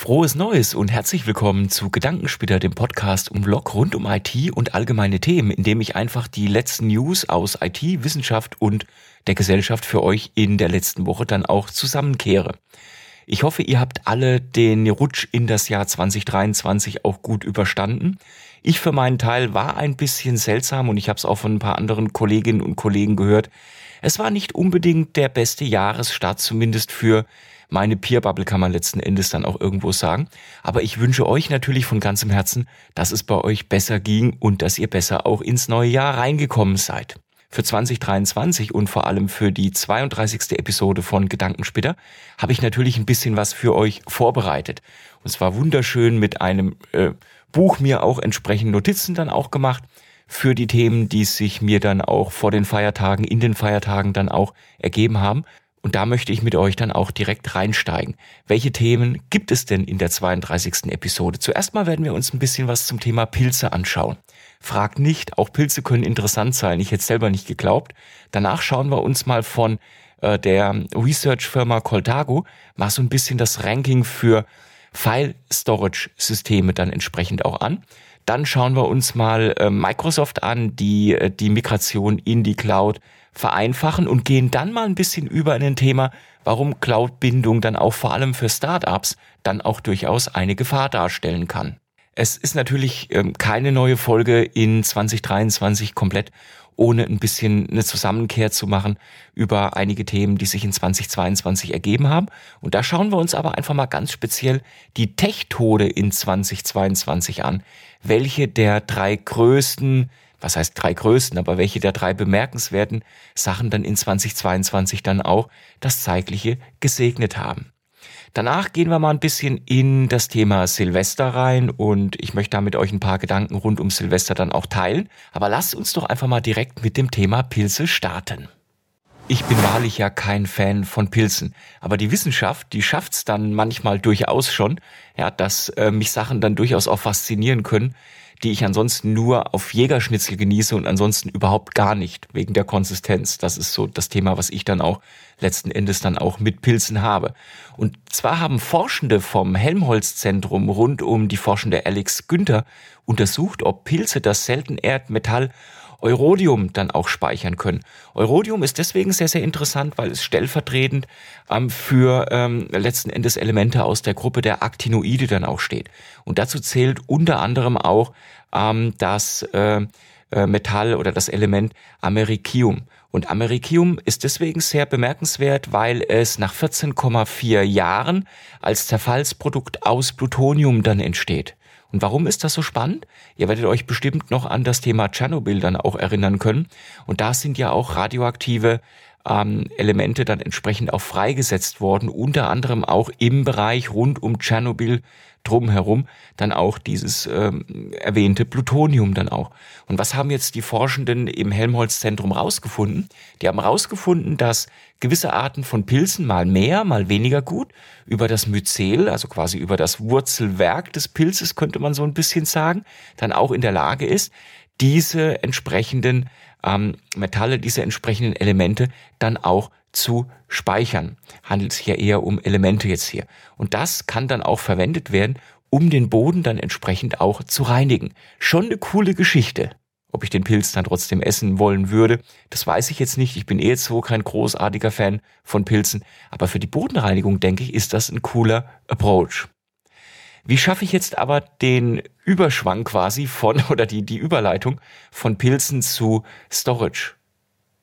Frohes Neues und herzlich willkommen zu Gedankensplitter, dem Podcast um Blog rund um IT und allgemeine Themen, in dem ich einfach die letzten News aus IT, Wissenschaft und der Gesellschaft für euch in der letzten Woche dann auch zusammenkehre. Ich hoffe, ihr habt alle den Rutsch in das Jahr 2023 auch gut überstanden. Ich für meinen Teil war ein bisschen seltsam und ich habe es auch von ein paar anderen Kolleginnen und Kollegen gehört. Es war nicht unbedingt der beste Jahresstart, zumindest für meine Peer-Bubble kann man letzten Endes dann auch irgendwo sagen. Aber ich wünsche euch natürlich von ganzem Herzen, dass es bei euch besser ging und dass ihr besser auch ins neue Jahr reingekommen seid. Für 2023 und vor allem für die 32. Episode von Gedankenspitter habe ich natürlich ein bisschen was für euch vorbereitet. Und zwar wunderschön mit einem äh, Buch mir auch entsprechend Notizen dann auch gemacht für die Themen, die sich mir dann auch vor den Feiertagen, in den Feiertagen dann auch ergeben haben. Und da möchte ich mit euch dann auch direkt reinsteigen. Welche Themen gibt es denn in der 32. Episode? Zuerst mal werden wir uns ein bisschen was zum Thema Pilze anschauen. Fragt nicht, auch Pilze können interessant sein. Ich hätte selber nicht geglaubt. Danach schauen wir uns mal von äh, der Research-Firma Coltago mal so ein bisschen das Ranking für File-Storage-Systeme dann entsprechend auch an. Dann schauen wir uns mal äh, Microsoft an, die äh, die Migration in die Cloud vereinfachen und gehen dann mal ein bisschen über in ein Thema, warum Cloud-Bindung dann auch vor allem für Startups dann auch durchaus eine Gefahr darstellen kann. Es ist natürlich ähm, keine neue Folge in 2023 komplett, ohne ein bisschen eine Zusammenkehr zu machen über einige Themen, die sich in 2022 ergeben haben. Und da schauen wir uns aber einfach mal ganz speziell die Tech-Tode in 2022 an. Welche der drei größten was heißt drei größten, aber welche der drei bemerkenswerten Sachen dann in 2022 dann auch das Zeitliche gesegnet haben. Danach gehen wir mal ein bisschen in das Thema Silvester rein und ich möchte da mit euch ein paar Gedanken rund um Silvester dann auch teilen. Aber lasst uns doch einfach mal direkt mit dem Thema Pilze starten. Ich bin wahrlich ja kein Fan von Pilzen, aber die Wissenschaft, die schafft's dann manchmal durchaus schon, ja, dass äh, mich Sachen dann durchaus auch faszinieren können, die ich ansonsten nur auf Jägerschnitzel genieße und ansonsten überhaupt gar nicht, wegen der Konsistenz. Das ist so das Thema, was ich dann auch letzten Endes dann auch mit Pilzen habe. Und zwar haben Forschende vom Helmholtz-Zentrum rund um die forschende Alex Günther untersucht, ob Pilze das Seltenerdmetall Eurodium dann auch speichern können. Eurodium ist deswegen sehr, sehr interessant, weil es stellvertretend ähm, für ähm, letzten Endes Elemente aus der Gruppe der Actinoide dann auch steht. Und dazu zählt unter anderem auch ähm, das äh, äh, Metall oder das Element Americium. Und Americium ist deswegen sehr bemerkenswert, weil es nach 14,4 Jahren als Zerfallsprodukt aus Plutonium dann entsteht. Und warum ist das so spannend? Ihr werdet euch bestimmt noch an das Thema Tschernobyl dann auch erinnern können. Und da sind ja auch radioaktive ähm, Elemente dann entsprechend auch freigesetzt worden, unter anderem auch im Bereich rund um Tschernobyl drumherum dann auch dieses ähm, erwähnte Plutonium dann auch. Und was haben jetzt die Forschenden im Helmholtz-Zentrum rausgefunden? Die haben rausgefunden, dass gewisse Arten von Pilzen mal mehr, mal weniger gut über das Myzel, also quasi über das Wurzelwerk des Pilzes könnte man so ein bisschen sagen, dann auch in der Lage ist, diese entsprechenden ähm, Metalle, diese entsprechenden Elemente dann auch zu speichern. Handelt sich ja eher um Elemente jetzt hier. Und das kann dann auch verwendet werden, um den Boden dann entsprechend auch zu reinigen. Schon eine coole Geschichte. Ob ich den Pilz dann trotzdem essen wollen würde, das weiß ich jetzt nicht. Ich bin eh jetzt so kein großartiger Fan von Pilzen. Aber für die Bodenreinigung, denke ich, ist das ein cooler Approach. Wie schaffe ich jetzt aber den Überschwang quasi von oder die, die Überleitung von Pilzen zu Storage?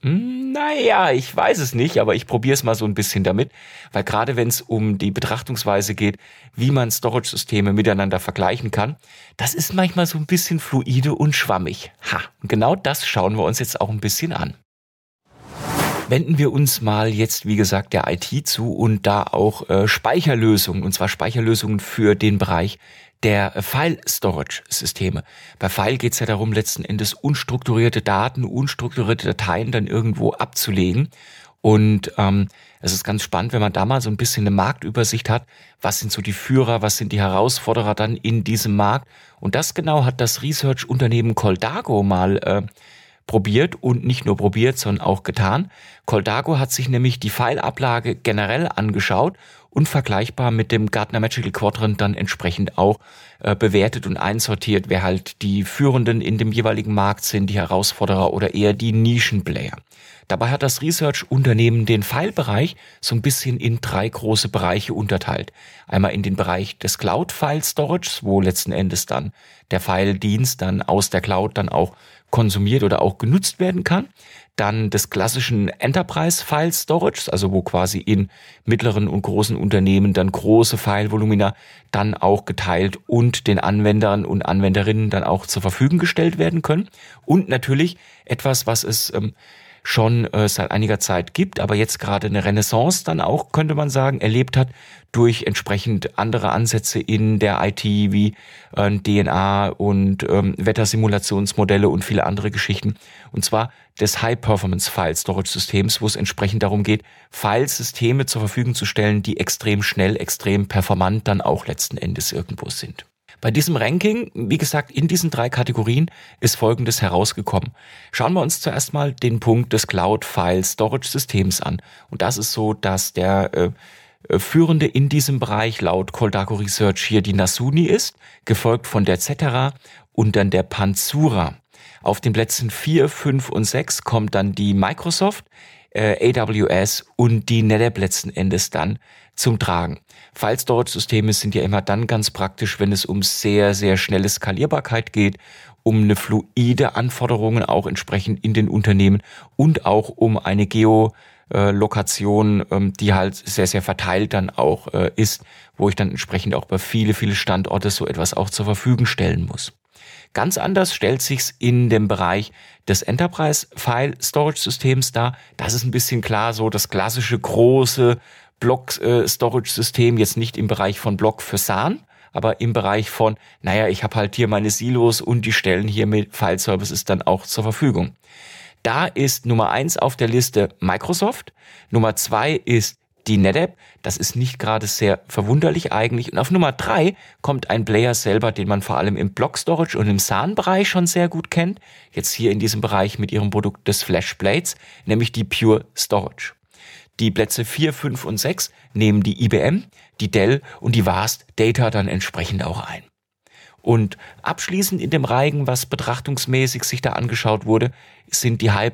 Hm, naja, ich weiß es nicht, aber ich probiere es mal so ein bisschen damit, weil gerade wenn es um die Betrachtungsweise geht, wie man Storage-Systeme miteinander vergleichen kann, das ist manchmal so ein bisschen fluide und schwammig. Ha, genau das schauen wir uns jetzt auch ein bisschen an. Wenden wir uns mal jetzt, wie gesagt, der IT zu und da auch äh, Speicherlösungen, und zwar Speicherlösungen für den Bereich der File-Storage-Systeme. Bei File geht es ja darum, letzten Endes unstrukturierte Daten, unstrukturierte Dateien dann irgendwo abzulegen. Und ähm, es ist ganz spannend, wenn man da mal so ein bisschen eine Marktübersicht hat, was sind so die Führer, was sind die Herausforderer dann in diesem Markt. Und das genau hat das Research-Unternehmen Coldago mal äh, probiert und nicht nur probiert, sondern auch getan. Coldago hat sich nämlich die Pfeilablage generell angeschaut und vergleichbar mit dem Gartner Magical Quadrant dann entsprechend auch äh, bewertet und einsortiert, wer halt die Führenden in dem jeweiligen Markt sind, die Herausforderer oder eher die Nischenplayer. Dabei hat das Research-Unternehmen den File-Bereich so ein bisschen in drei große Bereiche unterteilt. Einmal in den Bereich des Cloud-File-Storage, wo letzten Endes dann der File-Dienst dann aus der Cloud dann auch konsumiert oder auch genutzt werden kann. Dann des klassischen Enterprise File Storage, also wo quasi in mittleren und großen Unternehmen dann große File-Volumina dann auch geteilt und den Anwendern und Anwenderinnen dann auch zur Verfügung gestellt werden können. Und natürlich etwas, was es ähm, schon äh, seit einiger Zeit gibt, aber jetzt gerade eine Renaissance dann auch, könnte man sagen, erlebt hat durch entsprechend andere Ansätze in der IT wie äh, DNA und ähm, Wettersimulationsmodelle und viele andere Geschichten. Und zwar des High-Performance File Storage Systems, wo es entsprechend darum geht, Filesysteme zur Verfügung zu stellen, die extrem schnell, extrem performant dann auch letzten Endes irgendwo sind. Bei diesem Ranking, wie gesagt, in diesen drei Kategorien ist Folgendes herausgekommen. Schauen wir uns zuerst mal den Punkt des Cloud File Storage Systems an. Und das ist so, dass der äh, äh Führende in diesem Bereich laut Coldago Research hier die Nasuni ist, gefolgt von der Cetera und dann der Panzura. Auf den Plätzen 4, 5 und 6 kommt dann die Microsoft, äh, AWS und die NetApp letzten Endes dann zum Tragen. File Storage Systeme sind ja immer dann ganz praktisch, wenn es um sehr, sehr schnelle Skalierbarkeit geht, um eine fluide Anforderungen auch entsprechend in den Unternehmen und auch um eine Geo Lokation, ähm, die halt sehr, sehr verteilt dann auch äh, ist, wo ich dann entsprechend auch bei viele, viele Standorte so etwas auch zur Verfügung stellen muss. Ganz anders stellt sich's in dem Bereich des Enterprise File Storage Systems dar. Das ist ein bisschen klar so das klassische große Block-Storage-System, jetzt nicht im Bereich von Block für SAN, aber im Bereich von, naja, ich habe halt hier meine Silos und die stellen hier mit File-Services dann auch zur Verfügung. Da ist Nummer eins auf der Liste Microsoft, Nummer zwei ist die NetApp. Das ist nicht gerade sehr verwunderlich eigentlich. Und auf Nummer drei kommt ein Player selber, den man vor allem im Block Storage und im SAN-Bereich schon sehr gut kennt. Jetzt hier in diesem Bereich mit ihrem Produkt des Flashblades, nämlich die Pure Storage. Die Plätze 4, 5 und 6 nehmen die IBM, die Dell und die Vast Data dann entsprechend auch ein. Und abschließend in dem Reigen, was betrachtungsmäßig sich da angeschaut wurde, sind die High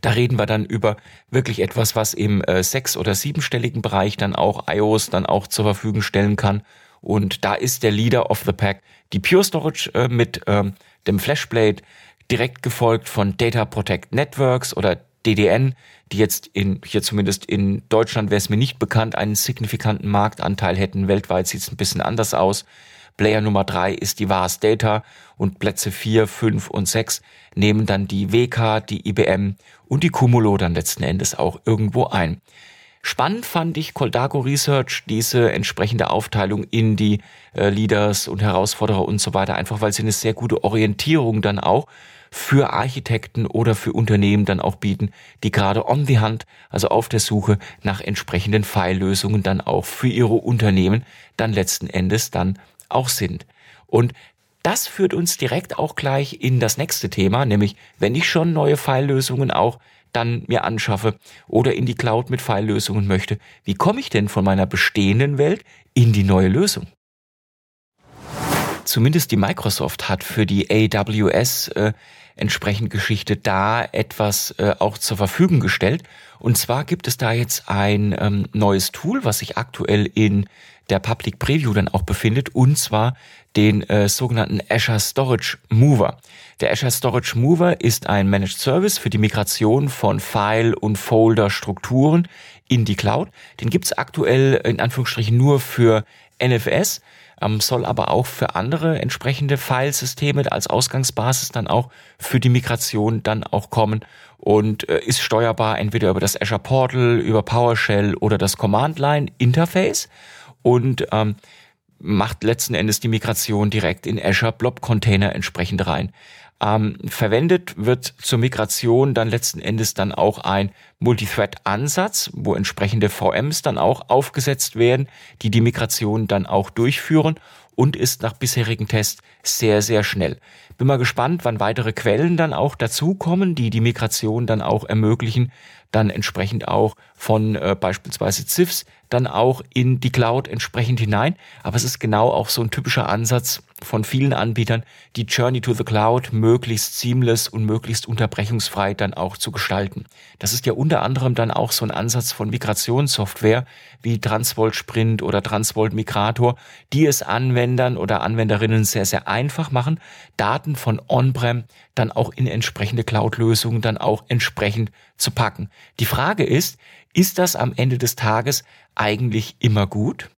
Da reden wir dann über wirklich etwas, was im äh, sechs- oder siebenstelligen Bereich dann auch iOS dann auch zur Verfügung stellen kann. Und da ist der Leader of the Pack die Pure Storage äh, mit ähm, dem Flashblade, direkt gefolgt von Data Protect Networks oder DDN, die jetzt in, hier zumindest in Deutschland wäre es mir nicht bekannt, einen signifikanten Marktanteil hätten. Weltweit sieht es ein bisschen anders aus. Player Nummer drei ist die VAS Data und Plätze vier, fünf und sechs nehmen dann die WK, die IBM und die Cumulo dann letzten Endes auch irgendwo ein. Spannend fand ich Coldago Research diese entsprechende Aufteilung in die äh, Leaders und Herausforderer und so weiter, einfach weil sie eine sehr gute Orientierung dann auch für Architekten oder für Unternehmen dann auch bieten, die gerade on the hand, also auf der Suche nach entsprechenden File-Lösungen dann auch für ihre Unternehmen dann letzten Endes dann auch sind. Und das führt uns direkt auch gleich in das nächste Thema, nämlich wenn ich schon neue File-Lösungen auch dann mir anschaffe oder in die Cloud mit File-Lösungen möchte, wie komme ich denn von meiner bestehenden Welt in die neue Lösung? Zumindest die Microsoft hat für die AWS äh, entsprechend Geschichte da etwas äh, auch zur Verfügung gestellt. Und zwar gibt es da jetzt ein ähm, neues Tool, was sich aktuell in der Public Preview dann auch befindet, und zwar den äh, sogenannten Azure Storage Mover. Der Azure Storage Mover ist ein Managed Service für die Migration von File- und Folder-Strukturen in die Cloud. Den gibt's aktuell in Anführungsstrichen nur für NFS soll aber auch für andere entsprechende Filesysteme als Ausgangsbasis dann auch für die Migration dann auch kommen und äh, ist steuerbar entweder über das Azure Portal, über PowerShell oder das Command Line Interface und ähm, macht letzten Endes die Migration direkt in Azure Blob Container entsprechend rein. Ähm, verwendet wird zur Migration dann letzten Endes dann auch ein Multithread-Ansatz, wo entsprechende VMs dann auch aufgesetzt werden, die die Migration dann auch durchführen und ist nach bisherigen Tests sehr, sehr schnell. Bin mal gespannt, wann weitere Quellen dann auch dazukommen, die die Migration dann auch ermöglichen. Dann entsprechend auch von äh, beispielsweise CIFS dann auch in die Cloud entsprechend hinein. Aber es ist genau auch so ein typischer Ansatz von vielen Anbietern, die Journey to the Cloud möglichst seamless und möglichst unterbrechungsfrei dann auch zu gestalten. Das ist ja unter anderem dann auch so ein Ansatz von Migrationssoftware wie Transvolt Sprint oder Transvolt Migrator, die es Anwendern oder Anwenderinnen sehr, sehr einfach machen, Daten von On-Prem dann auch in entsprechende Cloud-Lösungen dann auch entsprechend zu packen. Die Frage ist, ist das am Ende des Tages eigentlich immer gut?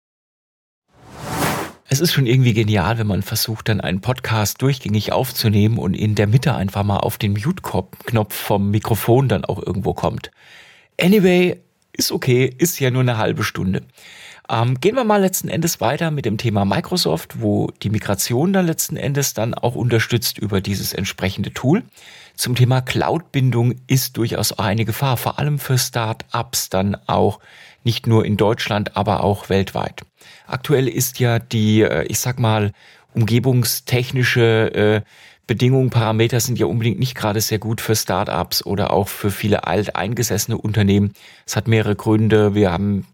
Es ist schon irgendwie genial, wenn man versucht, dann einen Podcast durchgängig aufzunehmen und in der Mitte einfach mal auf den Mute-Knopf vom Mikrofon dann auch irgendwo kommt. Anyway, ist okay, ist ja nur eine halbe Stunde. Ähm, gehen wir mal letzten Endes weiter mit dem Thema Microsoft, wo die Migration dann letzten Endes dann auch unterstützt über dieses entsprechende Tool. Zum Thema Cloud-Bindung ist durchaus eine Gefahr, vor allem für Start-ups dann auch nicht nur in Deutschland, aber auch weltweit. Aktuell ist ja die, äh, ich sag mal, umgebungstechnische äh, Bedingungen, Parameter sind ja unbedingt nicht gerade sehr gut für Start-ups oder auch für viele alteingesessene Unternehmen. Es hat mehrere Gründe. Wir haben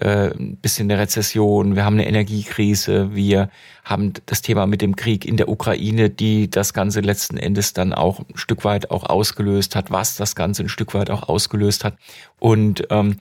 äh, ein bisschen eine Rezession, wir haben eine Energiekrise, wir haben das Thema mit dem Krieg in der Ukraine, die das Ganze letzten Endes dann auch ein Stück weit auch ausgelöst hat, was das Ganze ein Stück weit auch ausgelöst hat. Und ähm,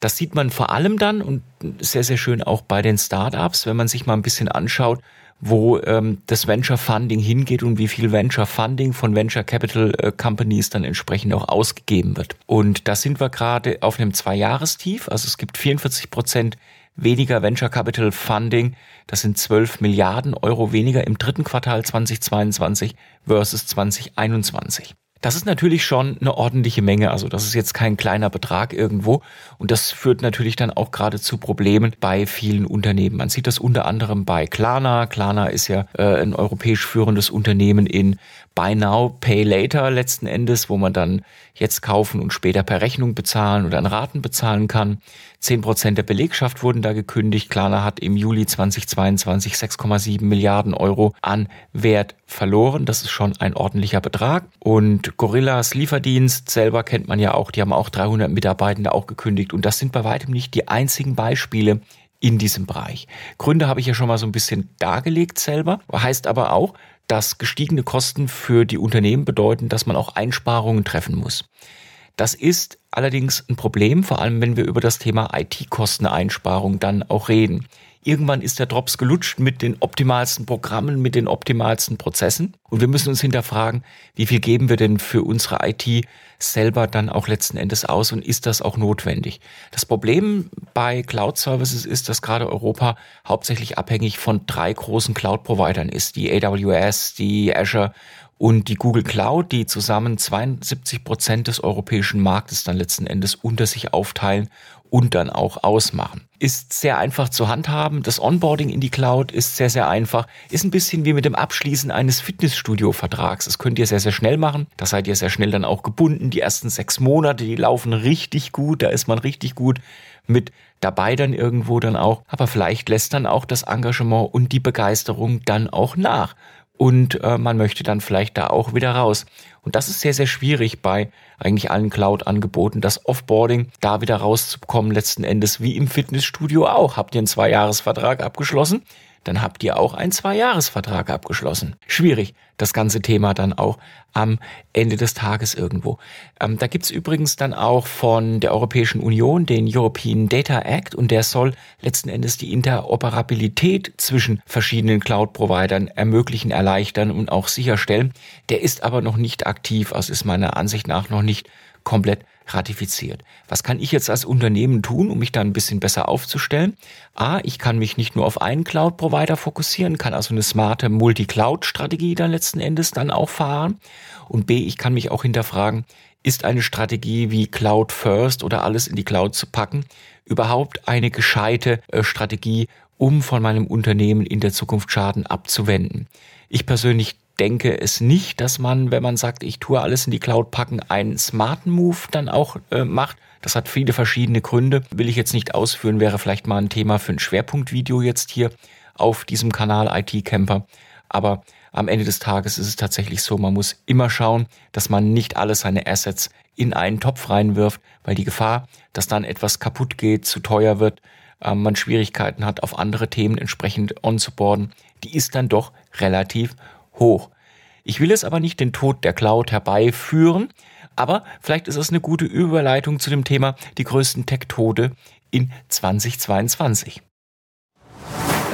das sieht man vor allem dann und sehr, sehr schön auch bei den Startups, wenn man sich mal ein bisschen anschaut, wo ähm, das Venture Funding hingeht und wie viel Venture Funding von Venture Capital äh, Companies dann entsprechend auch ausgegeben wird. Und da sind wir gerade auf einem Zwei-Jahrestief. Also es gibt 44 Prozent weniger Venture Capital Funding. Das sind 12 Milliarden Euro weniger im dritten Quartal 2022 versus 2021. Das ist natürlich schon eine ordentliche Menge. Also das ist jetzt kein kleiner Betrag irgendwo. Und das führt natürlich dann auch gerade zu Problemen bei vielen Unternehmen. Man sieht das unter anderem bei Klarna. Klarna ist ja äh, ein europäisch führendes Unternehmen in Buy Now, Pay Later letzten Endes, wo man dann jetzt kaufen und später per Rechnung bezahlen oder an Raten bezahlen kann. Zehn Prozent der Belegschaft wurden da gekündigt. Klarna hat im Juli 2022 6,7 Milliarden Euro an Wert verloren. Das ist schon ein ordentlicher Betrag. Und Gorillas Lieferdienst selber kennt man ja auch. Die haben auch 300 Mitarbeitende auch gekündigt. Und das sind bei weitem nicht die einzigen Beispiele, in diesem Bereich. Gründe habe ich ja schon mal so ein bisschen dargelegt selber. Heißt aber auch, dass gestiegene Kosten für die Unternehmen bedeuten, dass man auch Einsparungen treffen muss. Das ist allerdings ein Problem, vor allem wenn wir über das Thema IT-Kosteneinsparung dann auch reden. Irgendwann ist der Drops gelutscht mit den optimalsten Programmen, mit den optimalsten Prozessen. Und wir müssen uns hinterfragen, wie viel geben wir denn für unsere IT selber dann auch letzten Endes aus und ist das auch notwendig? Das Problem bei Cloud Services ist, dass gerade Europa hauptsächlich abhängig von drei großen Cloud-Providern ist. Die AWS, die Azure und die Google Cloud, die zusammen 72 Prozent des europäischen Marktes dann letzten Endes unter sich aufteilen und dann auch ausmachen. Ist sehr einfach zu handhaben. Das Onboarding in die Cloud ist sehr, sehr einfach. Ist ein bisschen wie mit dem Abschließen eines Fitnessstudio-Vertrags. Das könnt ihr sehr, sehr schnell machen. Da seid ihr sehr schnell dann auch gebunden. Die ersten sechs Monate, die laufen richtig gut. Da ist man richtig gut mit dabei dann irgendwo dann auch. Aber vielleicht lässt dann auch das Engagement und die Begeisterung dann auch nach und äh, man möchte dann vielleicht da auch wieder raus. Und das ist sehr, sehr schwierig bei eigentlich allen Cloud-Angeboten, das Offboarding da wieder rauszukommen, letzten Endes wie im Fitnessstudio auch. Habt ihr einen Zweijahresvertrag abgeschlossen? Dann habt ihr auch einen Zweijahresvertrag abgeschlossen. Schwierig, das ganze Thema dann auch am Ende des Tages irgendwo. Ähm, da gibt's übrigens dann auch von der Europäischen Union den European Data Act und der soll letzten Endes die Interoperabilität zwischen verschiedenen Cloud-Providern ermöglichen, erleichtern und auch sicherstellen. Der ist aber noch nicht aktiv, also ist meiner Ansicht nach noch nicht komplett ratifiziert. Was kann ich jetzt als Unternehmen tun, um mich da ein bisschen besser aufzustellen? A, ich kann mich nicht nur auf einen Cloud-Provider fokussieren, kann also eine smarte Multi-Cloud-Strategie dann letzten Endes dann auch fahren. Und B, ich kann mich auch hinterfragen, ist eine Strategie wie Cloud First oder alles in die Cloud zu packen überhaupt eine gescheite äh, Strategie, um von meinem Unternehmen in der Zukunft Schaden abzuwenden? Ich persönlich denke es nicht, dass man, wenn man sagt, ich tue alles in die Cloud packen, einen smarten Move dann auch äh, macht. Das hat viele verschiedene Gründe. Will ich jetzt nicht ausführen, wäre vielleicht mal ein Thema für ein Schwerpunktvideo jetzt hier auf diesem Kanal IT Camper. Aber am Ende des Tages ist es tatsächlich so, man muss immer schauen, dass man nicht alle seine Assets in einen Topf reinwirft, weil die Gefahr, dass dann etwas kaputt geht, zu teuer wird, äh, man Schwierigkeiten hat, auf andere Themen entsprechend onzuboarden, die ist dann doch relativ hoch. Ich will es aber nicht den Tod der Cloud herbeiführen, aber vielleicht ist es eine gute Überleitung zu dem Thema die größten Tech-Tode in 2022.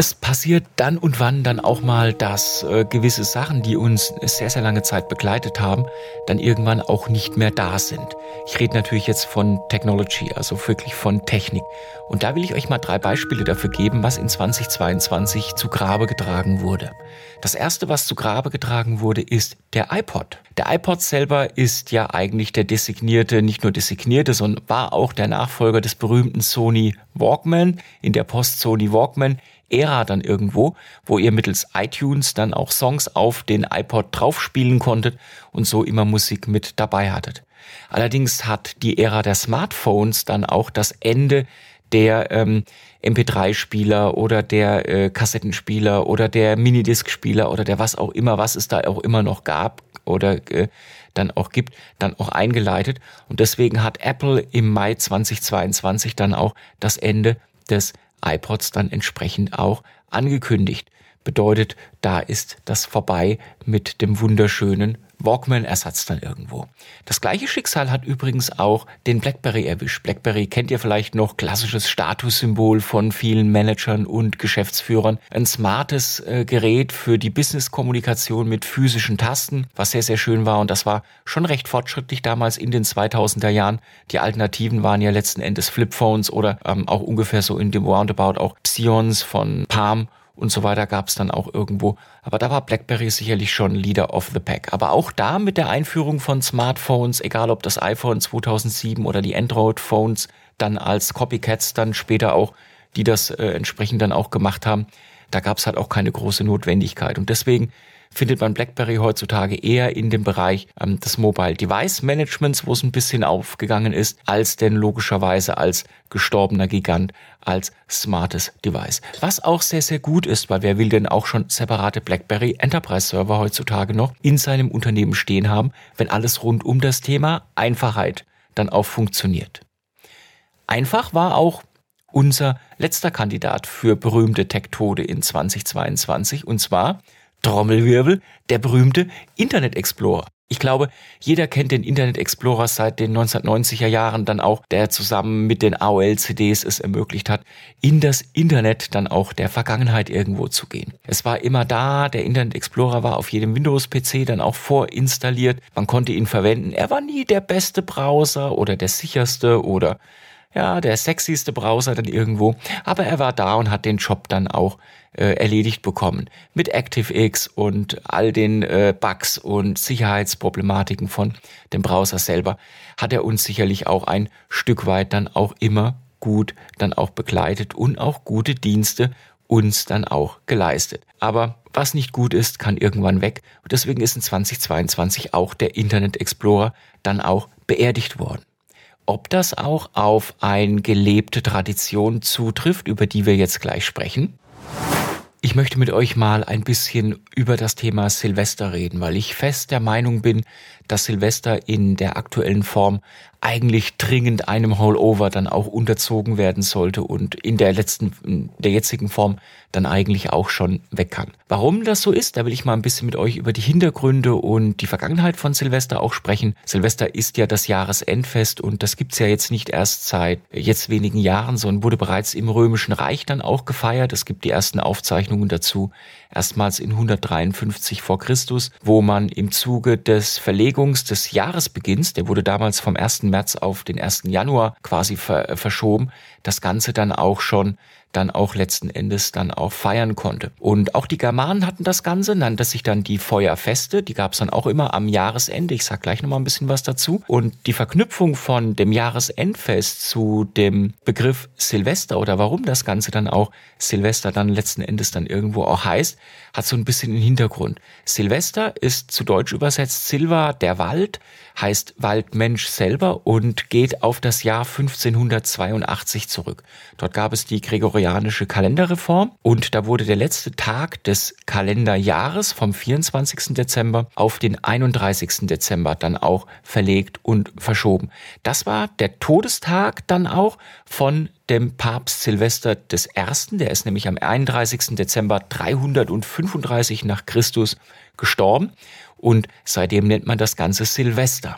Es passiert dann und wann dann auch mal, dass äh, gewisse Sachen, die uns sehr, sehr lange Zeit begleitet haben, dann irgendwann auch nicht mehr da sind. Ich rede natürlich jetzt von Technology, also wirklich von Technik. Und da will ich euch mal drei Beispiele dafür geben, was in 2022 zu Grabe getragen wurde. Das erste, was zu Grabe getragen wurde, ist der iPod. Der iPod selber ist ja eigentlich der designierte, nicht nur designierte, sondern war auch der Nachfolger des berühmten Sony Walkman in der Post-Sony Walkman Ära dann irgendwo, wo ihr mittels iTunes dann auch Songs auf den iPod draufspielen konntet und so immer Musik mit dabei hattet. Allerdings hat die Ära der Smartphones dann auch das Ende der ähm, MP3-Spieler oder der äh, Kassettenspieler oder der Minidisc-Spieler oder der was auch immer, was es da auch immer noch gab oder äh, dann auch gibt, dann auch eingeleitet. Und deswegen hat Apple im Mai 2022 dann auch das Ende des iPods dann entsprechend auch angekündigt. Bedeutet, da ist das vorbei mit dem wunderschönen Walkman-Ersatz dann irgendwo. Das gleiche Schicksal hat übrigens auch den BlackBerry erwischt. BlackBerry kennt ihr vielleicht noch, klassisches Statussymbol von vielen Managern und Geschäftsführern. Ein smartes äh, Gerät für die Business-Kommunikation mit physischen Tasten, was sehr, sehr schön war. Und das war schon recht fortschrittlich damals in den 2000er Jahren. Die Alternativen waren ja letzten Endes Flipphones oder ähm, auch ungefähr so in dem Roundabout auch Psions von Palm und so weiter gab es dann auch irgendwo. Aber da war BlackBerry sicherlich schon Leader of the Pack. Aber auch da mit der Einführung von Smartphones, egal ob das iPhone 2007 oder die Android-Phones, dann als Copycats dann später auch, die das äh, entsprechend dann auch gemacht haben, da gab es halt auch keine große Notwendigkeit. Und deswegen findet man BlackBerry heutzutage eher in dem Bereich ähm, des Mobile Device Managements, wo es ein bisschen aufgegangen ist, als denn logischerweise als gestorbener Gigant, als smartes Device. Was auch sehr, sehr gut ist, weil wer will denn auch schon separate BlackBerry Enterprise Server heutzutage noch in seinem Unternehmen stehen haben, wenn alles rund um das Thema Einfachheit dann auch funktioniert. Einfach war auch unser letzter Kandidat für berühmte Tech-Tode in 2022 und zwar Trommelwirbel, der berühmte Internet Explorer. Ich glaube, jeder kennt den Internet Explorer seit den 1990er Jahren dann auch, der zusammen mit den AOL-CDs es ermöglicht hat, in das Internet dann auch der Vergangenheit irgendwo zu gehen. Es war immer da, der Internet Explorer war auf jedem Windows-PC dann auch vorinstalliert, man konnte ihn verwenden. Er war nie der beste Browser oder der sicherste oder ja, der sexyste Browser dann irgendwo, aber er war da und hat den Job dann auch äh, erledigt bekommen. Mit ActiveX und all den äh, Bugs und Sicherheitsproblematiken von dem Browser selber hat er uns sicherlich auch ein Stück weit dann auch immer gut dann auch begleitet und auch gute Dienste uns dann auch geleistet. Aber was nicht gut ist, kann irgendwann weg. Und deswegen ist in 2022 auch der Internet Explorer dann auch beerdigt worden ob das auch auf eine gelebte Tradition zutrifft, über die wir jetzt gleich sprechen. Ich möchte mit euch mal ein bisschen über das Thema Silvester reden, weil ich fest der Meinung bin, dass Silvester in der aktuellen Form eigentlich dringend einem Hollover dann auch unterzogen werden sollte und in der letzten, in der jetzigen Form dann eigentlich auch schon weg kann. Warum das so ist, da will ich mal ein bisschen mit euch über die Hintergründe und die Vergangenheit von Silvester auch sprechen. Silvester ist ja das Jahresendfest und das gibt's ja jetzt nicht erst seit jetzt wenigen Jahren, sondern wurde bereits im Römischen Reich dann auch gefeiert. Es gibt die ersten Aufzeichnungen dazu erstmals in 153 vor Christus, wo man im Zuge des Verlegungs des Jahresbeginns, der wurde damals vom 1. März auf den 1. Januar quasi ver verschoben, das Ganze dann auch schon dann auch letzten Endes dann auch feiern konnte. Und auch die Germanen hatten das Ganze, nannte sich dann die Feuerfeste, die gab es dann auch immer am Jahresende. Ich sag gleich nochmal ein bisschen was dazu. Und die Verknüpfung von dem Jahresendfest zu dem Begriff Silvester oder warum das Ganze dann auch Silvester dann letzten Endes dann irgendwo auch heißt, hat so ein bisschen den Hintergrund. Silvester ist zu Deutsch übersetzt Silva, der Wald, heißt Waldmensch selber und geht auf das Jahr 1582 zurück. Dort gab es die Gregor gregorianische Kalenderreform und da wurde der letzte Tag des Kalenderjahres vom 24. Dezember auf den 31. Dezember dann auch verlegt und verschoben. Das war der Todestag dann auch von dem Papst Silvester I., der ist nämlich am 31. Dezember 335 nach Christus gestorben und seitdem nennt man das Ganze Silvester.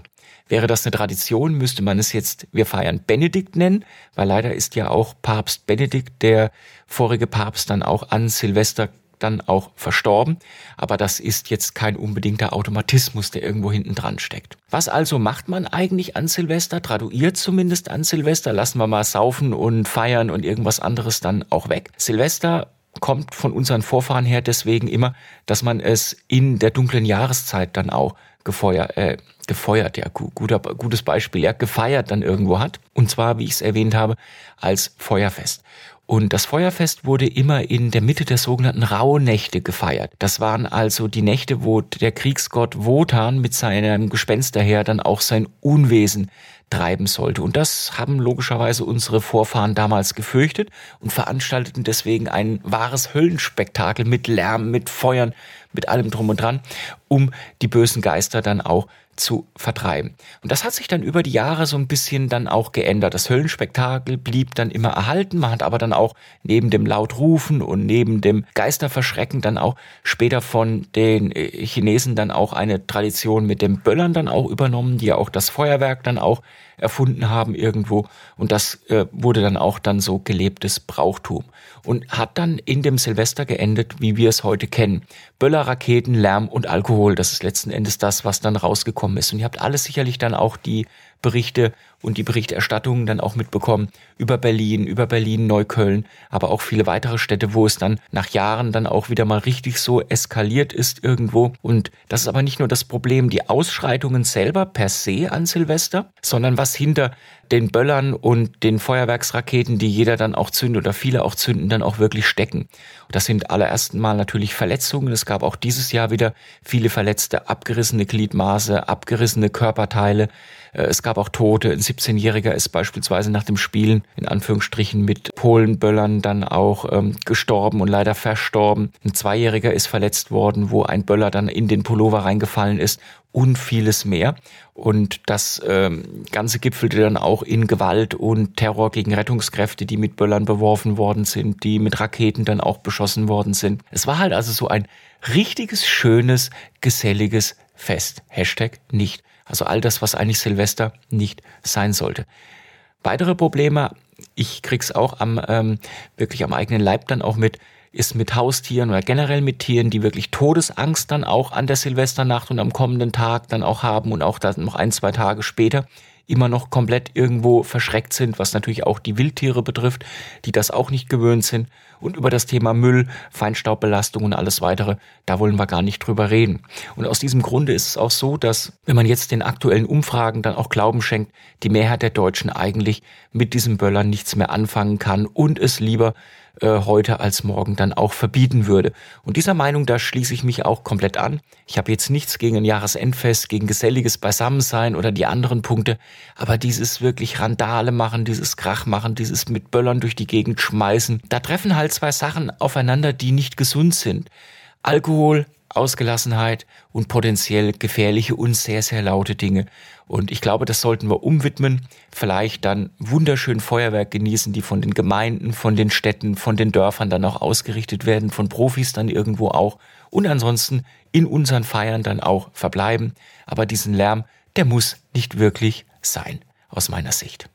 Wäre das eine Tradition, müsste man es jetzt Wir feiern Benedikt nennen, weil leider ist ja auch Papst Benedikt, der vorige Papst, dann auch an Silvester dann auch verstorben. Aber das ist jetzt kein unbedingter Automatismus, der irgendwo hinten dran steckt. Was also macht man eigentlich an Silvester? Traduiert zumindest an Silvester. Lassen wir mal saufen und feiern und irgendwas anderes dann auch weg. Silvester kommt von unseren Vorfahren her deswegen immer, dass man es in der dunklen Jahreszeit dann auch gefeuert, äh, gefeuert, ja, guter, gutes Beispiel, ja, gefeiert dann irgendwo hat. Und zwar, wie ich es erwähnt habe, als Feuerfest. Und das Feuerfest wurde immer in der Mitte der sogenannten Rauhnächte gefeiert. Das waren also die Nächte, wo der Kriegsgott Wotan mit seinem Gespensterheer dann auch sein Unwesen treiben sollte. Und das haben logischerweise unsere Vorfahren damals gefürchtet und veranstalteten deswegen ein wahres Höllenspektakel mit Lärm, mit Feuern, mit allem drum und dran, um die bösen Geister dann auch zu vertreiben. Und das hat sich dann über die Jahre so ein bisschen dann auch geändert. Das Höllenspektakel blieb dann immer erhalten. Man hat aber dann auch neben dem Lautrufen und neben dem Geisterverschrecken dann auch später von den äh, Chinesen dann auch eine Tradition mit dem Böllern dann auch übernommen, die ja auch das Feuerwerk dann auch erfunden haben irgendwo. Und das äh, wurde dann auch dann so gelebtes Brauchtum. Und hat dann in dem Silvester geendet, wie wir es heute kennen. Böller, Raketen, Lärm und Alkohol. Das ist letzten Endes das, was dann rausgekommen ist. Und ihr habt alles sicherlich dann auch die Berichte und die Berichterstattungen dann auch mitbekommen über Berlin, über Berlin, Neukölln, aber auch viele weitere Städte, wo es dann nach Jahren dann auch wieder mal richtig so eskaliert ist irgendwo. Und das ist aber nicht nur das Problem, die Ausschreitungen selber per se an Silvester, sondern was hinter den Böllern und den Feuerwerksraketen, die jeder dann auch zündet oder viele auch zünden, dann auch wirklich stecken. Das sind allerersten Mal natürlich Verletzungen. Es gab auch dieses Jahr wieder viele Verletzte, abgerissene Gliedmaße, abgerissene Körperteile. Äh, es gab auch Tote. Ein 17-Jähriger ist beispielsweise nach dem Spielen in Anführungsstrichen mit Polenböllern dann auch ähm, gestorben und leider verstorben. Ein Zweijähriger ist verletzt worden, wo ein Böller dann in den Pullover reingefallen ist und vieles mehr. Und das ähm, Ganze gipfelte dann auch in Gewalt und Terror gegen Rettungskräfte, die mit Böllern beworfen worden sind, die mit Raketen dann auch beschossen worden sind. Es war halt also so ein richtiges, schönes, geselliges Fest. Hashtag nicht. Also all das, was eigentlich Silvester nicht sein sollte. Weitere Probleme, ich krieg's auch am ähm, wirklich am eigenen Leib dann auch mit, ist mit Haustieren oder generell mit Tieren, die wirklich Todesangst dann auch an der Silvesternacht und am kommenden Tag dann auch haben und auch dann noch ein, zwei Tage später immer noch komplett irgendwo verschreckt sind, was natürlich auch die Wildtiere betrifft, die das auch nicht gewöhnt sind. Und über das Thema Müll, Feinstaubbelastung und alles weitere, da wollen wir gar nicht drüber reden. Und aus diesem Grunde ist es auch so, dass, wenn man jetzt den aktuellen Umfragen dann auch Glauben schenkt, die Mehrheit der Deutschen eigentlich mit diesem Böllern nichts mehr anfangen kann und es lieber äh, heute als morgen dann auch verbieten würde. Und dieser Meinung, da schließe ich mich auch komplett an. Ich habe jetzt nichts gegen ein Jahresendfest, gegen geselliges Beisammensein oder die anderen Punkte, aber dieses wirklich Randale machen, dieses Krach machen, dieses mit Böllern durch die Gegend schmeißen, da treffen halt zwei Sachen aufeinander, die nicht gesund sind. Alkohol, Ausgelassenheit und potenziell gefährliche und sehr, sehr laute Dinge. Und ich glaube, das sollten wir umwidmen. Vielleicht dann wunderschön Feuerwerk genießen, die von den Gemeinden, von den Städten, von den Dörfern dann auch ausgerichtet werden, von Profis dann irgendwo auch. Und ansonsten in unseren Feiern dann auch verbleiben. Aber diesen Lärm, der muss nicht wirklich sein, aus meiner Sicht.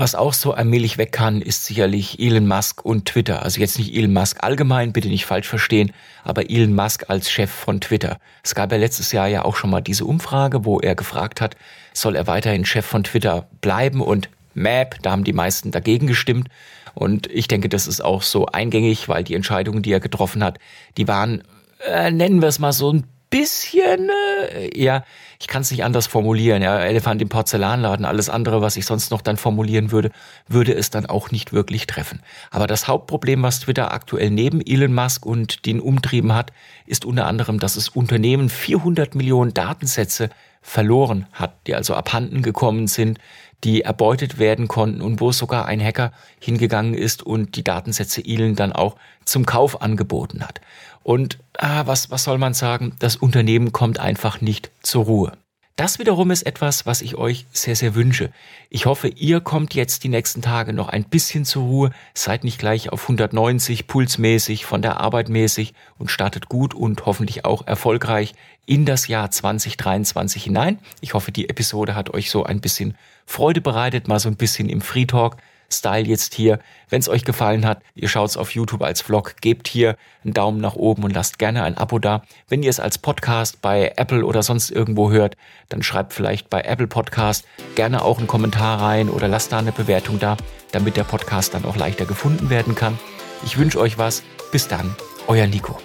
Was auch so allmählich weg kann, ist sicherlich Elon Musk und Twitter. Also jetzt nicht Elon Musk allgemein, bitte nicht falsch verstehen, aber Elon Musk als Chef von Twitter. Es gab ja letztes Jahr ja auch schon mal diese Umfrage, wo er gefragt hat, soll er weiterhin Chef von Twitter bleiben und Map, da haben die meisten dagegen gestimmt. Und ich denke, das ist auch so eingängig, weil die Entscheidungen, die er getroffen hat, die waren, äh, nennen wir es mal so ein bisschen, äh, ja, ich kann es nicht anders formulieren, ja, Elefant im Porzellanladen, alles andere, was ich sonst noch dann formulieren würde, würde es dann auch nicht wirklich treffen. Aber das Hauptproblem, was Twitter aktuell neben Elon Musk und den Umtrieben hat, ist unter anderem, dass es Unternehmen 400 Millionen Datensätze verloren hat, die also abhanden gekommen sind, die erbeutet werden konnten und wo sogar ein Hacker hingegangen ist und die Datensätze Elon dann auch zum Kauf angeboten hat. Und ah, was, was soll man sagen? Das Unternehmen kommt einfach nicht zur Ruhe. Das wiederum ist etwas, was ich euch sehr, sehr wünsche. Ich hoffe, ihr kommt jetzt die nächsten Tage noch ein bisschen zur Ruhe, seid nicht gleich auf 190 pulsmäßig, von der Arbeit mäßig und startet gut und hoffentlich auch erfolgreich in das Jahr 2023 hinein. Ich hoffe, die Episode hat euch so ein bisschen Freude bereitet, mal so ein bisschen im Free Talk Style jetzt hier. Wenn es euch gefallen hat, ihr schaut es auf YouTube als Vlog, gebt hier einen Daumen nach oben und lasst gerne ein Abo da. Wenn ihr es als Podcast bei Apple oder sonst irgendwo hört, dann schreibt vielleicht bei Apple Podcast gerne auch einen Kommentar rein oder lasst da eine Bewertung da, damit der Podcast dann auch leichter gefunden werden kann. Ich wünsche euch was. Bis dann, euer Nico.